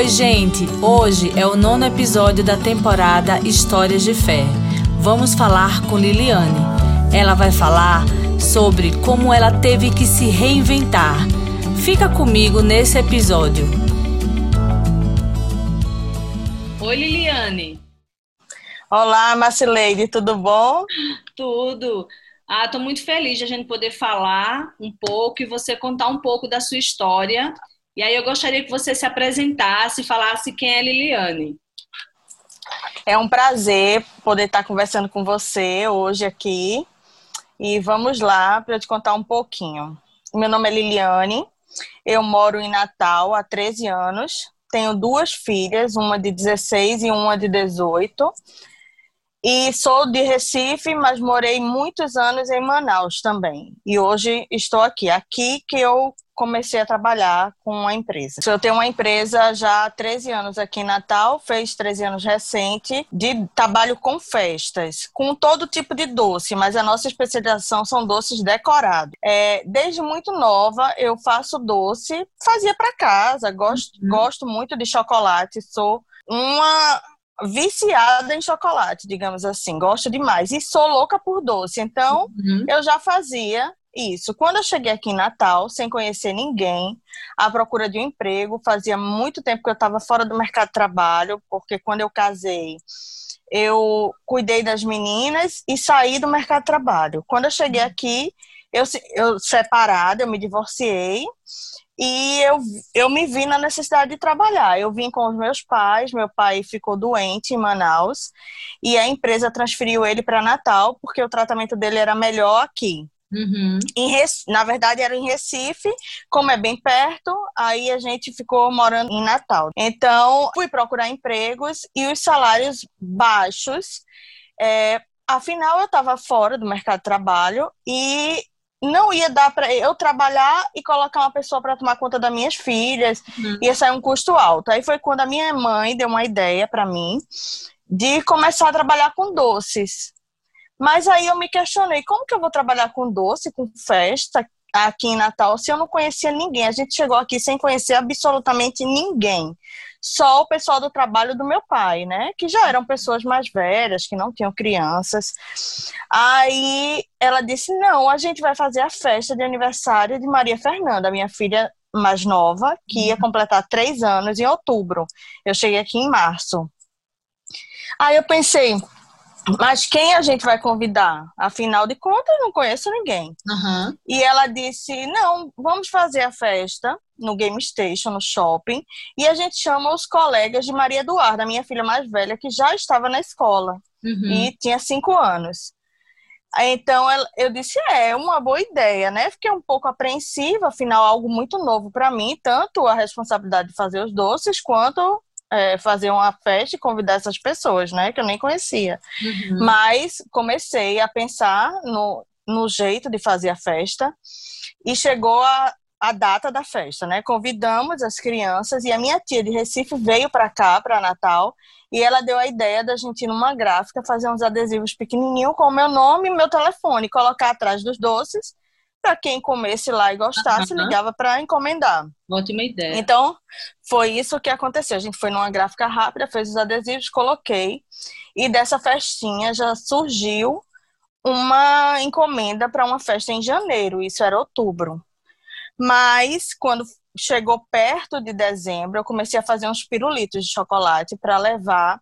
Oi, gente! Hoje é o nono episódio da temporada Histórias de Fé. Vamos falar com Liliane. Ela vai falar sobre como ela teve que se reinventar. Fica comigo nesse episódio. Oi, Liliane. Olá, Marcileide, tudo bom? Tudo. Ah, estou muito feliz de a gente poder falar um pouco e você contar um pouco da sua história. E aí eu gostaria que você se apresentasse e falasse quem é Liliane. É um prazer poder estar conversando com você hoje aqui. E vamos lá para eu te contar um pouquinho. Meu nome é Liliane, eu moro em Natal há 13 anos, tenho duas filhas, uma de 16 e uma de 18. E sou de Recife, mas morei muitos anos em Manaus também. E hoje estou aqui. Aqui que eu comecei a trabalhar com a empresa. Eu tenho uma empresa já há 13 anos aqui em Natal, fez 13 anos recente, de trabalho com festas, com todo tipo de doce, mas a nossa especialização são doces decorados. É, desde muito nova eu faço doce, fazia para casa, gosto, uhum. gosto muito de chocolate, sou uma viciada em chocolate, digamos assim, gosto demais e sou louca por doce. Então, uhum. eu já fazia isso. Quando eu cheguei aqui em Natal, sem conhecer ninguém, à procura de um emprego, fazia muito tempo que eu estava fora do mercado de trabalho, porque quando eu casei, eu cuidei das meninas e saí do mercado de trabalho. Quando eu cheguei uhum. aqui, eu, eu separada, eu me divorciei e eu, eu me vi na necessidade de trabalhar. Eu vim com os meus pais, meu pai ficou doente em Manaus e a empresa transferiu ele para Natal porque o tratamento dele era melhor aqui. Uhum. na verdade, era em Recife, como é bem perto, aí a gente ficou morando em Natal. Então, fui procurar empregos e os salários baixos. É, afinal, eu estava fora do mercado de trabalho e não ia dar para eu trabalhar e colocar uma pessoa para tomar conta das minhas filhas, uhum. ia sair um custo alto. Aí foi quando a minha mãe deu uma ideia para mim de começar a trabalhar com doces. Mas aí eu me questionei, como que eu vou trabalhar com doce, com festa aqui em Natal, se eu não conhecia ninguém? A gente chegou aqui sem conhecer absolutamente ninguém só o pessoal do trabalho do meu pai, né? Que já eram pessoas mais velhas, que não tinham crianças. Aí ela disse: não, a gente vai fazer a festa de aniversário de Maria Fernanda, minha filha mais nova, que ia completar três anos em outubro. Eu cheguei aqui em março. Aí eu pensei, mas quem a gente vai convidar? Afinal de contas, não conheço ninguém. Uhum. E ela disse: não, vamos fazer a festa no Game Station, no shopping, e a gente chama os colegas de Maria Eduarda, minha filha mais velha, que já estava na escola uhum. e tinha cinco anos. Então eu disse: é, uma boa ideia, né? Fiquei um pouco apreensiva, afinal, algo muito novo para mim, tanto a responsabilidade de fazer os doces, quanto é, fazer uma festa e convidar essas pessoas, né? Que eu nem conhecia. Uhum. Mas comecei a pensar no, no jeito de fazer a festa e chegou a, a data da festa, né? Convidamos as crianças e a minha tia de Recife veio para cá, para Natal, e ela deu a ideia da gente ir numa gráfica fazer uns adesivos pequenininhos com o meu nome e meu telefone, colocar atrás dos doces para quem comesse lá e gostasse, uhum. ligava para encomendar. Ótima ideia. Então, foi isso que aconteceu. A gente foi numa gráfica rápida, fez os adesivos, coloquei, e dessa festinha já surgiu uma encomenda para uma festa em janeiro, isso era outubro. Mas, quando chegou perto de dezembro, eu comecei a fazer uns pirulitos de chocolate para levar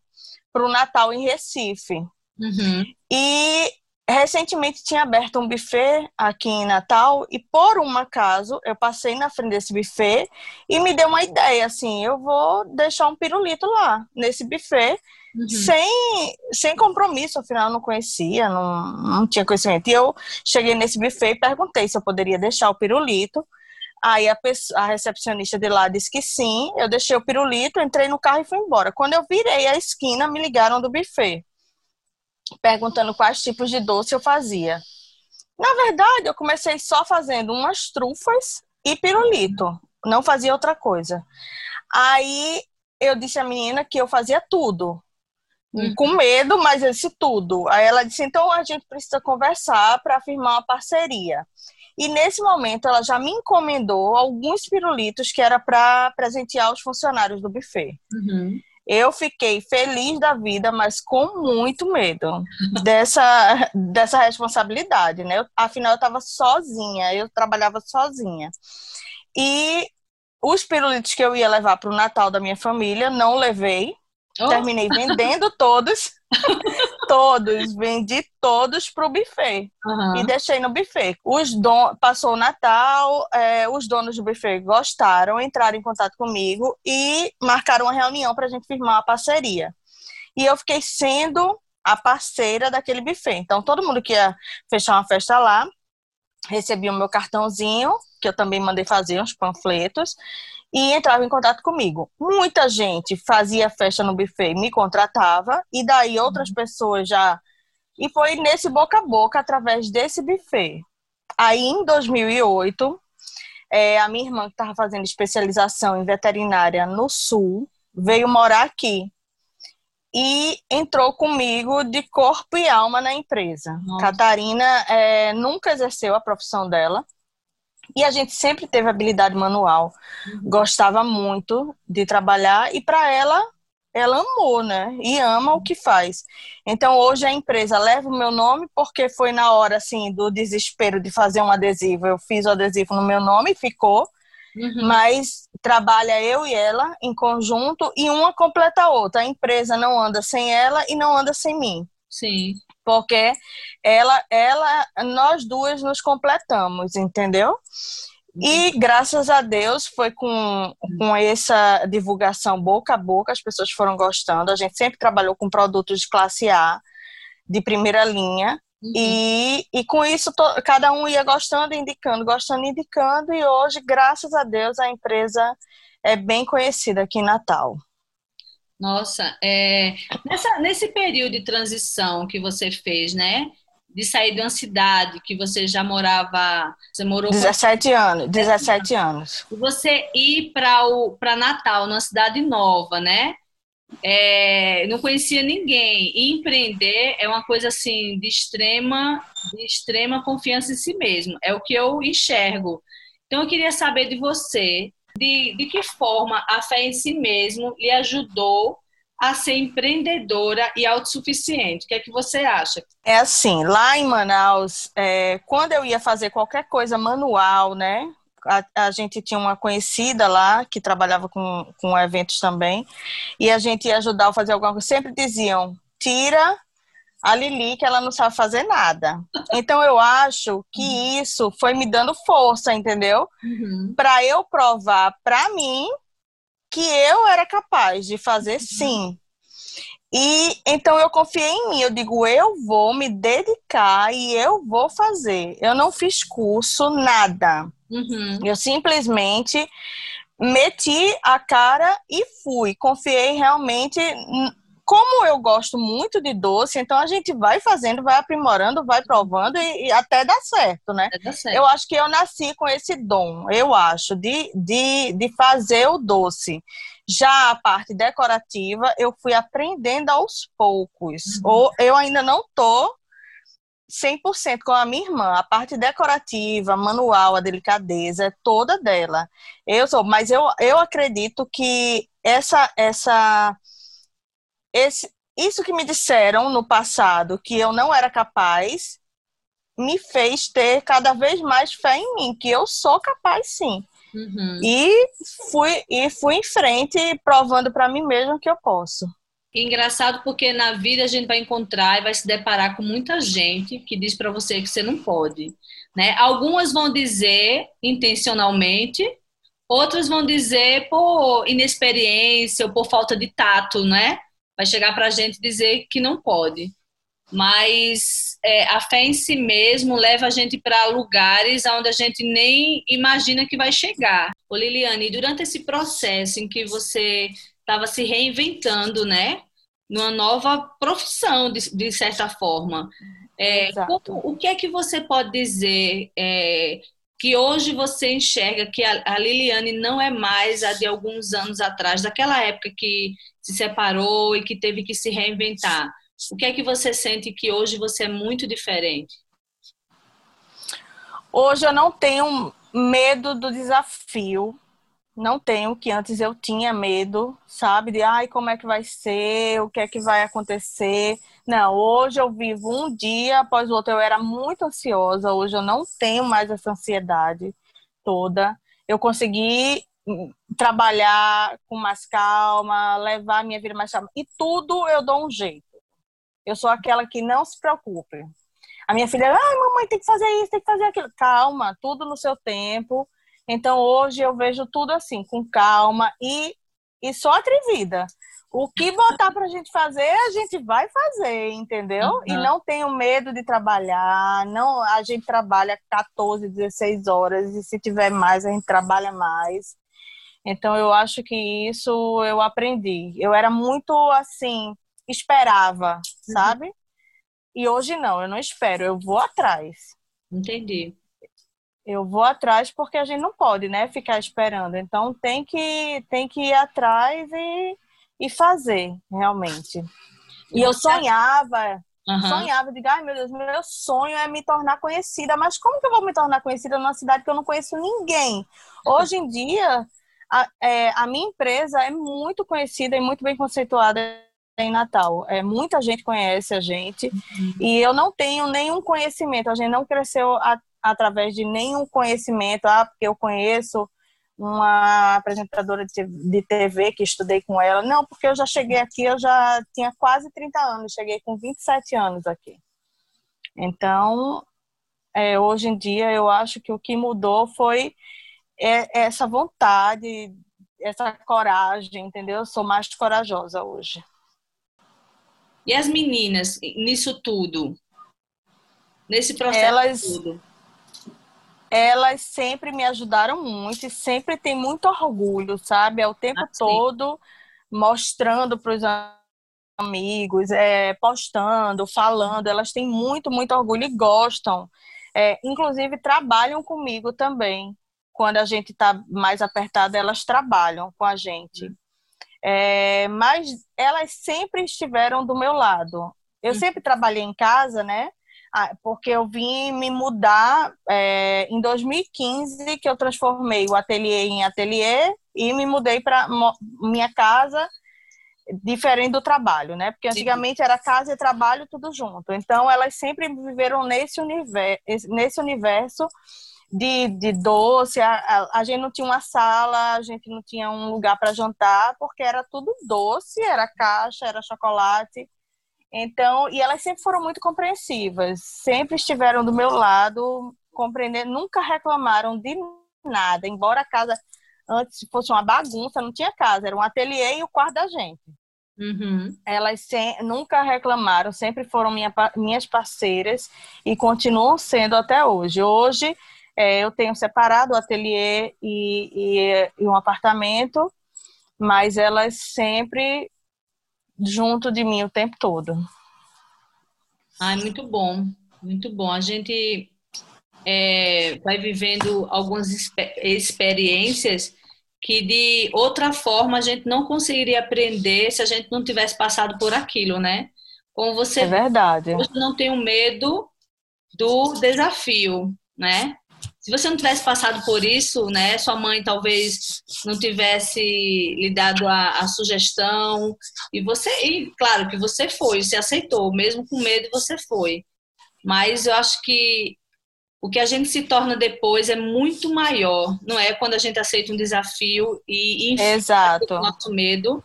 para o Natal em Recife. Uhum. E recentemente tinha aberto um buffet aqui em Natal e por um acaso eu passei na frente desse buffet e me deu uma ideia assim, eu vou deixar um pirulito lá nesse buffet uhum. sem, sem compromisso, afinal eu não conhecia, não, não tinha conhecimento. E eu cheguei nesse buffet e perguntei se eu poderia deixar o pirulito. Aí a, pessoa, a recepcionista de lá disse que sim, eu deixei o pirulito, entrei no carro e fui embora. Quando eu virei a esquina, me ligaram do buffet perguntando quais tipos de doce eu fazia. Na verdade, eu comecei só fazendo umas trufas e pirulito, não fazia outra coisa. Aí eu disse à menina que eu fazia tudo. Uhum. Com medo, mas eu disse tudo. Aí ela disse: então a gente precisa conversar para firmar uma parceria. E nesse momento ela já me encomendou alguns pirulitos que era para presentear os funcionários do buffet. Uhum. Eu fiquei feliz da vida, mas com muito medo dessa, dessa responsabilidade, né? Eu, afinal, eu estava sozinha, eu trabalhava sozinha. E os pirulitos que eu ia levar para o Natal da minha família, não levei. Oh. Terminei vendendo todos. todos, vendi todos para o buffet uhum. e deixei no buffet. Os don... Passou o Natal, é, os donos do buffet gostaram, entraram em contato comigo e marcaram uma reunião para a gente firmar uma parceria. E eu fiquei sendo a parceira daquele buffet. Então, todo mundo que ia fechar uma festa lá recebia o meu cartãozinho, que eu também mandei fazer uns panfletos, e entrava em contato comigo. Muita gente fazia festa no buffet, me contratava, e daí outras pessoas já. E foi nesse boca a boca, através desse buffet. Aí, em 2008, é, a minha irmã, que estava fazendo especialização em veterinária no Sul, veio morar aqui. E entrou comigo de corpo e alma na empresa. Nossa. Catarina é, nunca exerceu a profissão dela e a gente sempre teve habilidade manual, uhum. gostava muito de trabalhar e para ela, ela amou, né? E ama o que faz. Então hoje a empresa leva o meu nome porque foi na hora assim do desespero de fazer um adesivo. Eu fiz o adesivo no meu nome e ficou. Uhum. Mas trabalha eu e ela em conjunto e uma completa a outra. A empresa não anda sem ela e não anda sem mim. Sim porque ela, ela, nós duas nos completamos, entendeu? E graças a Deus foi com, com essa divulgação boca a boca, as pessoas foram gostando. A gente sempre trabalhou com produtos de classe A, de primeira linha. Uhum. E, e com isso, to, cada um ia gostando, indicando, gostando, indicando. E hoje, graças a Deus, a empresa é bem conhecida aqui em Natal. Nossa, é, nessa, nesse período de transição que você fez, né? De sair de uma cidade que você já morava. Você morou 17 anos, 17 anos. E você ir para Natal, numa cidade nova, né? É, não conhecia ninguém. E empreender é uma coisa assim de extrema, de extrema confiança em si mesmo. É o que eu enxergo. Então eu queria saber de você de, de que forma a fé em si mesmo lhe ajudou a ser empreendedora e autossuficiente. O que é que você acha? É assim, lá em Manaus, é, quando eu ia fazer qualquer coisa manual, né? A, a, gente tinha uma conhecida lá que trabalhava com, com eventos também, e a gente ia ajudar a fazer alguma coisa. Sempre diziam: tira a Lili que ela não sabe fazer nada. Então eu acho que uhum. isso foi me dando força, entendeu? Uhum. Para eu provar para mim que eu era capaz de fazer uhum. sim. E então eu confiei em mim, eu digo, eu vou me dedicar e eu vou fazer. Eu não fiz curso, nada. Uhum. Eu simplesmente meti a cara e fui. Confiei realmente como eu gosto muito de doce, então a gente vai fazendo, vai aprimorando, vai provando e, e até dá certo, né? Dá certo. Eu acho que eu nasci com esse dom, eu acho, de, de, de fazer o doce. Já a parte decorativa, eu fui aprendendo aos poucos. Uhum. Ou eu ainda não tô 100% com a minha irmã. A parte decorativa, manual, a delicadeza, é toda dela. Eu sou, mas eu, eu acredito que essa essa esse, isso que me disseram no passado, que eu não era capaz, me fez ter cada vez mais fé em mim, que eu sou capaz sim. Uhum. E, fui, e fui em frente, provando para mim mesma que eu posso. Engraçado porque na vida a gente vai encontrar e vai se deparar com muita gente que diz para você que você não pode, né? Algumas vão dizer intencionalmente, outras vão dizer por inexperiência ou por falta de tato, né? Vai chegar para a gente dizer que não pode. Mas é, a fé em si mesmo leva a gente para lugares onde a gente nem imagina que vai chegar. Ô Liliane, durante esse processo em que você estava se reinventando, né? Numa nova profissão, de, de certa forma. É, como, o que é que você pode dizer é, que hoje você enxerga que a, Liliane não é mais a de alguns anos atrás, daquela época que se separou e que teve que se reinventar. O que é que você sente que hoje você é muito diferente? Hoje eu não tenho medo do desafio. Não tenho, que antes eu tinha medo, sabe? De, ai, como é que vai ser? O que é que vai acontecer? Não, hoje eu vivo um dia após o outro. Eu era muito ansiosa, hoje eu não tenho mais essa ansiedade toda. Eu consegui hum, trabalhar com mais calma, levar a minha vida mais calma. E tudo eu dou um jeito. Eu sou aquela que não se preocupe. A minha filha, ai, mamãe, tem que fazer isso, tem que fazer aquilo. Calma, tudo no seu tempo. Então, hoje eu vejo tudo assim, com calma e, e sou atrevida. O que botar para a gente fazer, a gente vai fazer, entendeu? Uhum. E não tenho medo de trabalhar. Não, a gente trabalha 14, 16 horas e se tiver mais, a gente trabalha mais. Então, eu acho que isso eu aprendi. Eu era muito assim, esperava, uhum. sabe? E hoje não, eu não espero, eu vou atrás. Entendi. Eu vou atrás porque a gente não pode, né, ficar esperando. Então tem que tem que ir atrás e, e fazer, realmente. E eu sonhava, uhum. sonhava, de ai meu Deus, meu sonho é me tornar conhecida, mas como que eu vou me tornar conhecida numa cidade que eu não conheço ninguém? Hoje em dia, a, é, a minha empresa é muito conhecida e muito bem conceituada em Natal. É, muita gente conhece a gente uhum. e eu não tenho nenhum conhecimento. A gente não cresceu a, através de nenhum conhecimento. Ah, porque eu conheço uma apresentadora de TV que estudei com ela. Não, porque eu já cheguei aqui, eu já tinha quase 30 anos, cheguei com 27 anos aqui. Então, é, hoje em dia, eu acho que o que mudou foi é, essa vontade, essa coragem, entendeu? Eu sou mais corajosa hoje. E as meninas, nisso tudo? Nesse processo elas, tudo? Elas sempre me ajudaram muito e sempre tem muito orgulho, sabe? É o tempo ah, todo mostrando para os amigos, é, postando, falando. Elas têm muito, muito orgulho e gostam. É, inclusive, trabalham comigo também. Quando a gente está mais apertado, elas trabalham com a gente. Hum. É, mas elas sempre estiveram do meu lado. Eu uhum. sempre trabalhei em casa, né? Ah, porque eu vim me mudar é, em 2015, que eu transformei o ateliê em ateliê e me mudei para minha casa, diferente do trabalho, né? Porque antigamente era casa e trabalho tudo junto. Então elas sempre viveram nesse universo, nesse universo de, de doce, a, a, a, gente não tinha uma sala, a gente não tinha um lugar para jantar, porque era tudo doce, era caixa, era chocolate. Então, e elas sempre foram muito compreensivas, sempre estiveram do meu lado, compreendendo, nunca reclamaram de nada, embora a casa antes fosse uma bagunça, não tinha casa, era um ateliê e o quarto da gente. Uhum. Elas sem, nunca reclamaram, sempre foram minha, minhas parceiras e continuam sendo até hoje. Hoje é, eu tenho separado o ateliê e, e, e um apartamento, mas elas sempre junto de mim o tempo todo. Ai, muito bom, muito bom. A gente é, vai vivendo algumas experiências que de outra forma a gente não conseguiria aprender se a gente não tivesse passado por aquilo, né? Como você é verdade. Você não tem o medo do desafio, né? Se você não tivesse passado por isso, né, sua mãe talvez não tivesse lhe dado a, a, sugestão e você, e claro que você foi, você aceitou, mesmo com medo você foi. Mas eu acho que o que a gente se torna depois é muito maior, não é? Quando a gente aceita um desafio e enfrenta o nosso medo.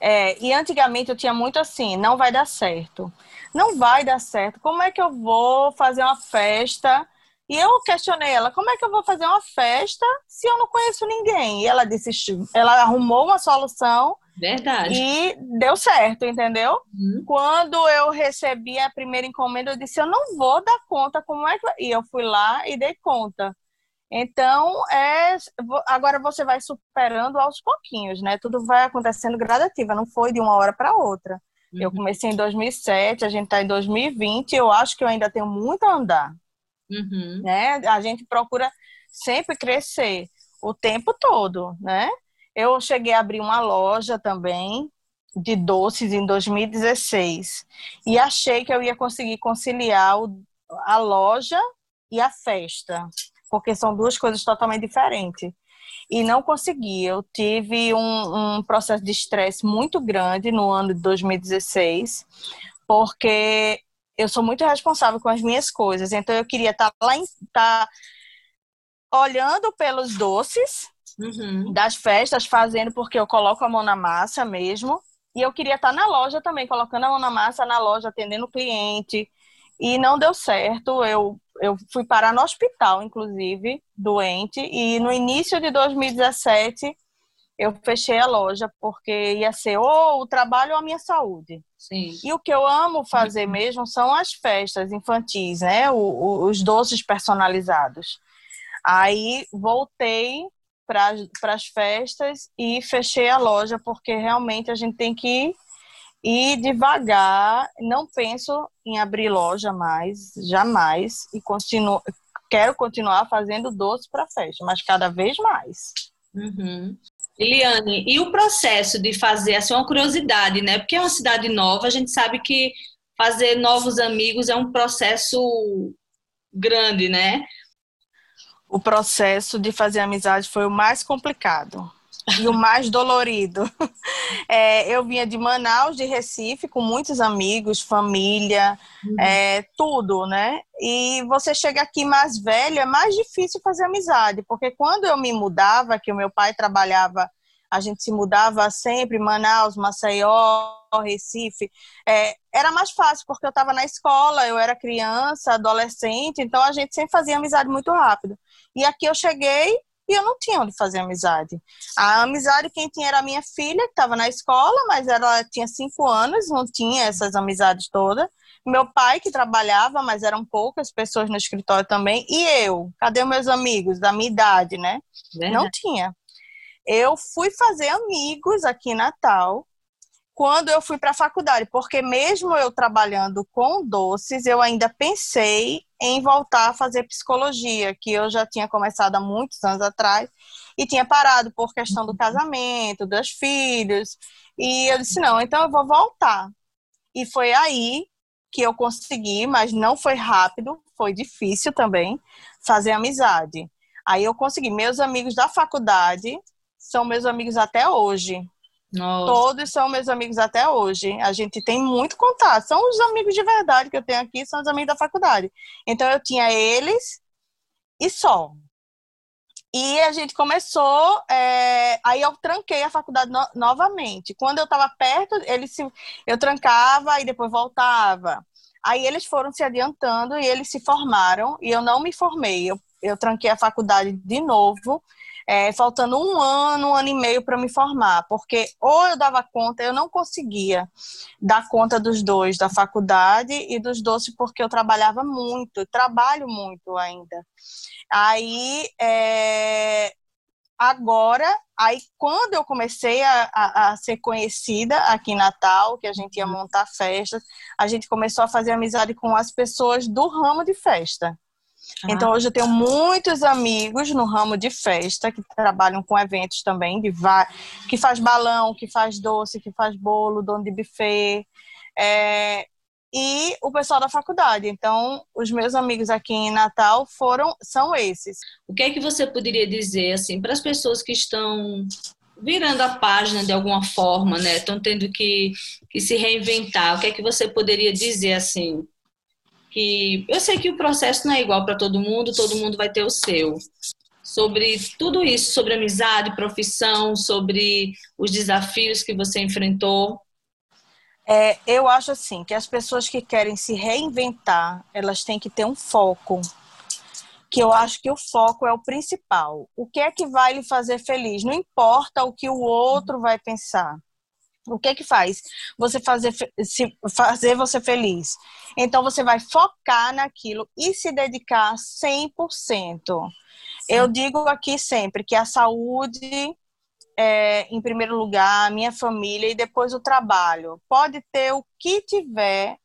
É, e antigamente eu tinha muito assim, não vai dar certo. Não vai dar certo. Como é que eu vou fazer uma festa e eu questionei ela, como é que eu vou fazer uma festa se eu não conheço ninguém? E ela disse, ela arrumou uma solução. Verdade. E deu certo, entendeu? Uhum. Quando eu recebi a primeira encomenda, eu disse, eu não vou dar conta como é que... E eu fui lá e dei conta. Então, é, agora você vai superando aos pouquinhos, né? Tudo vai acontecendo gradativa, não foi de uma hora para outra. Uhum. Eu comecei em 2007, a gente está em 2020, eu acho que eu ainda tenho muito a andar. Uhum. Né? A gente procura sempre crescer o tempo todo, né? Eu cheguei a abrir uma loja também de doces em 2016 e achei que eu ia conseguir conciliar o, a loja e a festa, porque são duas coisas totalmente diferentes. E não consegui. Eu tive um, um processo de estresse muito grande no ano de 2016, porque eu sou muito responsável com as minhas coisas. Então eu queria estar tá lá, estar tá olhando pelos doces uhum. das festas, fazendo porque eu coloco a mão na massa mesmo. E eu queria estar tá na loja também, colocando a mão na massa na loja, atendendo o cliente. E não deu certo. Eu, eu fui parar no hospital, inclusive, doente. E no início de 2017, eu fechei a loja, porque ia ser ou o trabalho ou a minha saúde. Sim. E o que eu amo fazer uhum. mesmo são as festas infantis, né? O, o, os doces personalizados. Aí voltei para as festas e fechei a loja, porque realmente a gente tem que ir devagar. Não penso em abrir loja mais, jamais, e continuo, quero continuar fazendo doce para festa, mas cada vez mais. Uhum. Eliane, e o processo de fazer, assim, uma curiosidade, né? Porque é uma cidade nova, a gente sabe que fazer novos amigos é um processo grande, né? O processo de fazer amizade foi o mais complicado e o mais dolorido. É, eu vinha de Manaus, de Recife, com muitos amigos, família, uhum. é, tudo, né? E você chega aqui mais velho, é mais difícil fazer amizade, porque quando eu me mudava, que o meu pai trabalhava, a gente se mudava sempre, Manaus, Maceió, Recife, é, era mais fácil, porque eu estava na escola, eu era criança, adolescente, então a gente sempre fazia amizade muito rápido. E aqui eu cheguei e eu não tinha onde fazer amizade. A amizade quem tinha era a minha filha, que estava na escola, mas ela tinha cinco anos, não tinha essas amizades todas. Meu pai, que trabalhava, mas eram poucas pessoas no escritório também. E eu? Cadê meus amigos da minha idade, né? Verdade. Não tinha. Eu fui fazer amigos aqui em Natal quando eu fui para a faculdade, porque mesmo eu trabalhando com doces, eu ainda pensei em voltar a fazer psicologia, que eu já tinha começado há muitos anos atrás e tinha parado por questão do casamento, dos filhos. E eu disse: não, então eu vou voltar. E foi aí que eu consegui, mas não foi rápido, foi difícil também, fazer amizade. Aí eu consegui. Meus amigos da faculdade são meus amigos até hoje. Nossa. Todos são meus amigos até hoje. A gente tem muito contato. São os amigos de verdade que eu tenho aqui, são os amigos da faculdade. Então eu tinha eles e só. E a gente começou, é... aí eu tranquei a faculdade no novamente. Quando eu estava perto, eles se... eu trancava e depois voltava. Aí eles foram se adiantando e eles se formaram e eu não me formei. Eu, eu tranquei a faculdade de novo é, faltando um ano, um ano e meio para me formar, porque ou eu dava conta, eu não conseguia dar conta dos dois, da faculdade e dos doces, porque eu trabalhava muito, trabalho muito ainda. Aí, é, agora, aí quando eu comecei a, a, a, ser conhecida aqui em Natal, que a gente ia uhum. montar festas, a gente começou a fazer amizade com as pessoas do ramo de festa. Então, hoje eu tenho muitos amigos no ramo de festa que trabalham com eventos também, de que faz balão, que faz doce, que faz bolo, dono de buffet. É, e o pessoal da faculdade. Então, os meus amigos aqui em Natal foram são esses. O que é que você poderia dizer assim para as pessoas que estão virando a página de alguma forma, né? Estão tendo que, que se reinventar. O que é que você poderia dizer assim que eu sei que o processo não é igual para todo mundo, todo mundo vai ter o seu. Sobre tudo isso, sobre amizade, profissão, sobre os desafios que você enfrentou. É, eu acho assim que as pessoas que querem se reinventar, elas têm que ter um foco. Que eu acho que o foco é o principal. O que é que vai lhe fazer feliz? Não importa o que o outro vai pensar o que que faz você fazer, se, fazer você feliz? Então você vai focar naquilo e se dedicar 100%. Eu digo aqui sempre que a saúde é, em primeiro lugar, a minha família e depois o trabalho. Pode ter o que tiver,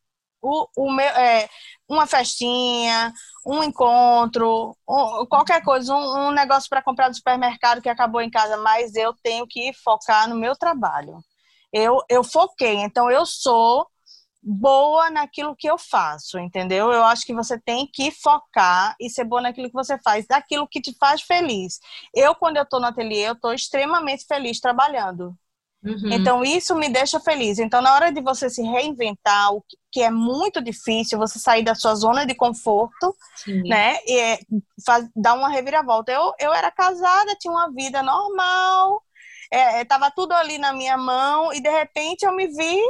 o, o meu, é, uma festinha, um encontro, um, qualquer coisa, um, um negócio para comprar no supermercado que acabou em casa, mas eu tenho que focar no meu trabalho eu, eu foquei. Então, eu sou boa naquilo que eu faço, entendeu? Eu acho que você tem que focar e ser boa naquilo que você faz, daquilo que te faz feliz. Eu, quando eu tô no ateliê, eu tô extremamente feliz trabalhando. Uhum. Então, isso me deixa feliz. Então, na hora de você se reinventar, o que é muito difícil, você sair da sua zona de conforto, Sim. né? E é, faz, dar uma reviravolta. Eu, eu era casada, tinha uma vida normal, é, é, tava tudo ali na minha mão, e de repente eu me vi,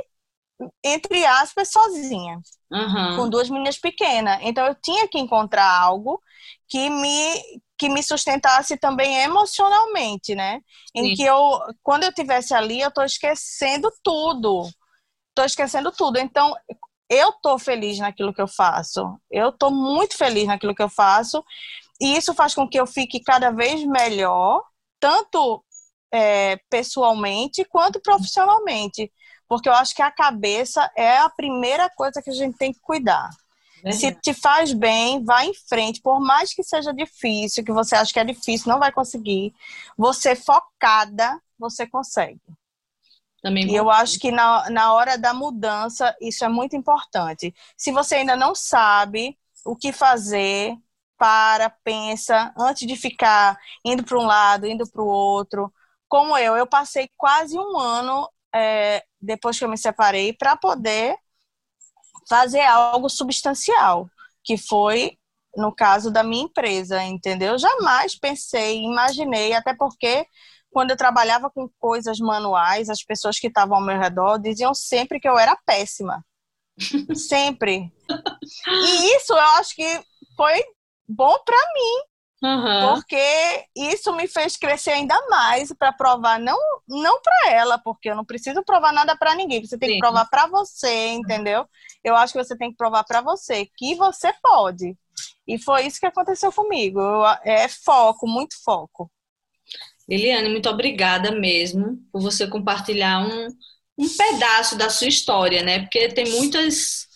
entre aspas, sozinha. Uhum. Com duas meninas pequenas. Então, eu tinha que encontrar algo que me que me sustentasse também emocionalmente, né? Em Sim. que eu, quando eu tivesse ali, eu tô esquecendo tudo. Tô esquecendo tudo. Então, eu tô feliz naquilo que eu faço. Eu tô muito feliz naquilo que eu faço. E isso faz com que eu fique cada vez melhor, tanto é, pessoalmente quanto profissionalmente. Porque eu acho que a cabeça é a primeira coisa que a gente tem que cuidar. Se te faz bem, vá em frente. Por mais que seja difícil, que você acha que é difícil, não vai conseguir. Você focada, você consegue. Também e eu acho que na, na hora da mudança, isso é muito importante. Se você ainda não sabe o que fazer, para, pensa, antes de ficar indo para um lado, indo para o outro. Como eu, eu passei quase um ano é, depois que eu me separei para poder fazer algo substancial, que foi no caso da minha empresa, entendeu? Jamais pensei, imaginei, até porque quando eu trabalhava com coisas manuais, as pessoas que estavam ao meu redor diziam sempre que eu era péssima. sempre. E isso eu acho que foi bom para mim, Uhum. Porque isso me fez crescer ainda mais para provar não não para ela, porque eu não preciso provar nada para ninguém. Você tem Sim. que provar para você, entendeu? Eu acho que você tem que provar para você que você pode. E foi isso que aconteceu comigo. É foco, muito foco. Liliane, muito obrigada mesmo por você compartilhar um, um pedaço da sua história, né? Porque tem muitas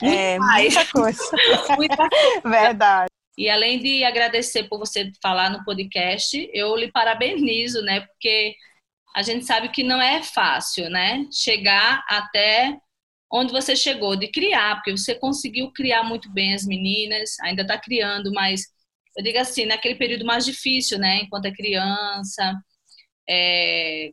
é, muita coisa. muita coisa. Verdade. E além de agradecer por você falar no podcast, eu lhe parabenizo, né? Porque a gente sabe que não é fácil, né? Chegar até onde você chegou de criar, porque você conseguiu criar muito bem as meninas, ainda está criando, mas eu digo assim, naquele período mais difícil, né? Enquanto é criança, é,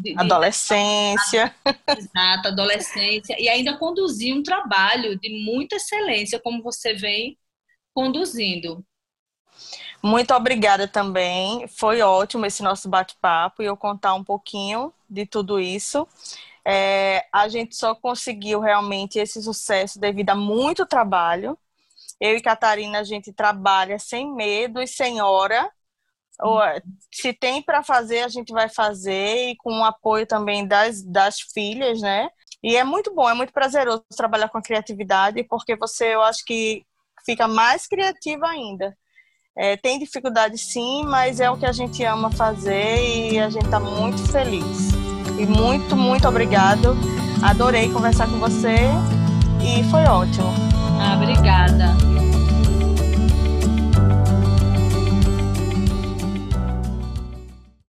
de, adolescência. Exato, adolescência. E ainda conduzir um trabalho de muita excelência, como você vem conduzindo. Muito obrigada também. Foi ótimo esse nosso bate-papo e eu contar um pouquinho de tudo isso. É, a gente só conseguiu realmente esse sucesso devido a muito trabalho. Eu e Catarina, a gente trabalha sem medo e sem hora. Se tem para fazer, a gente vai fazer, e com o apoio também das, das filhas, né? E é muito bom, é muito prazeroso trabalhar com a criatividade, porque você, eu acho que fica mais criativa ainda. É, tem dificuldade sim, mas é o que a gente ama fazer e a gente está muito feliz. E muito, muito obrigado. Adorei conversar com você e foi ótimo. Ah, obrigada.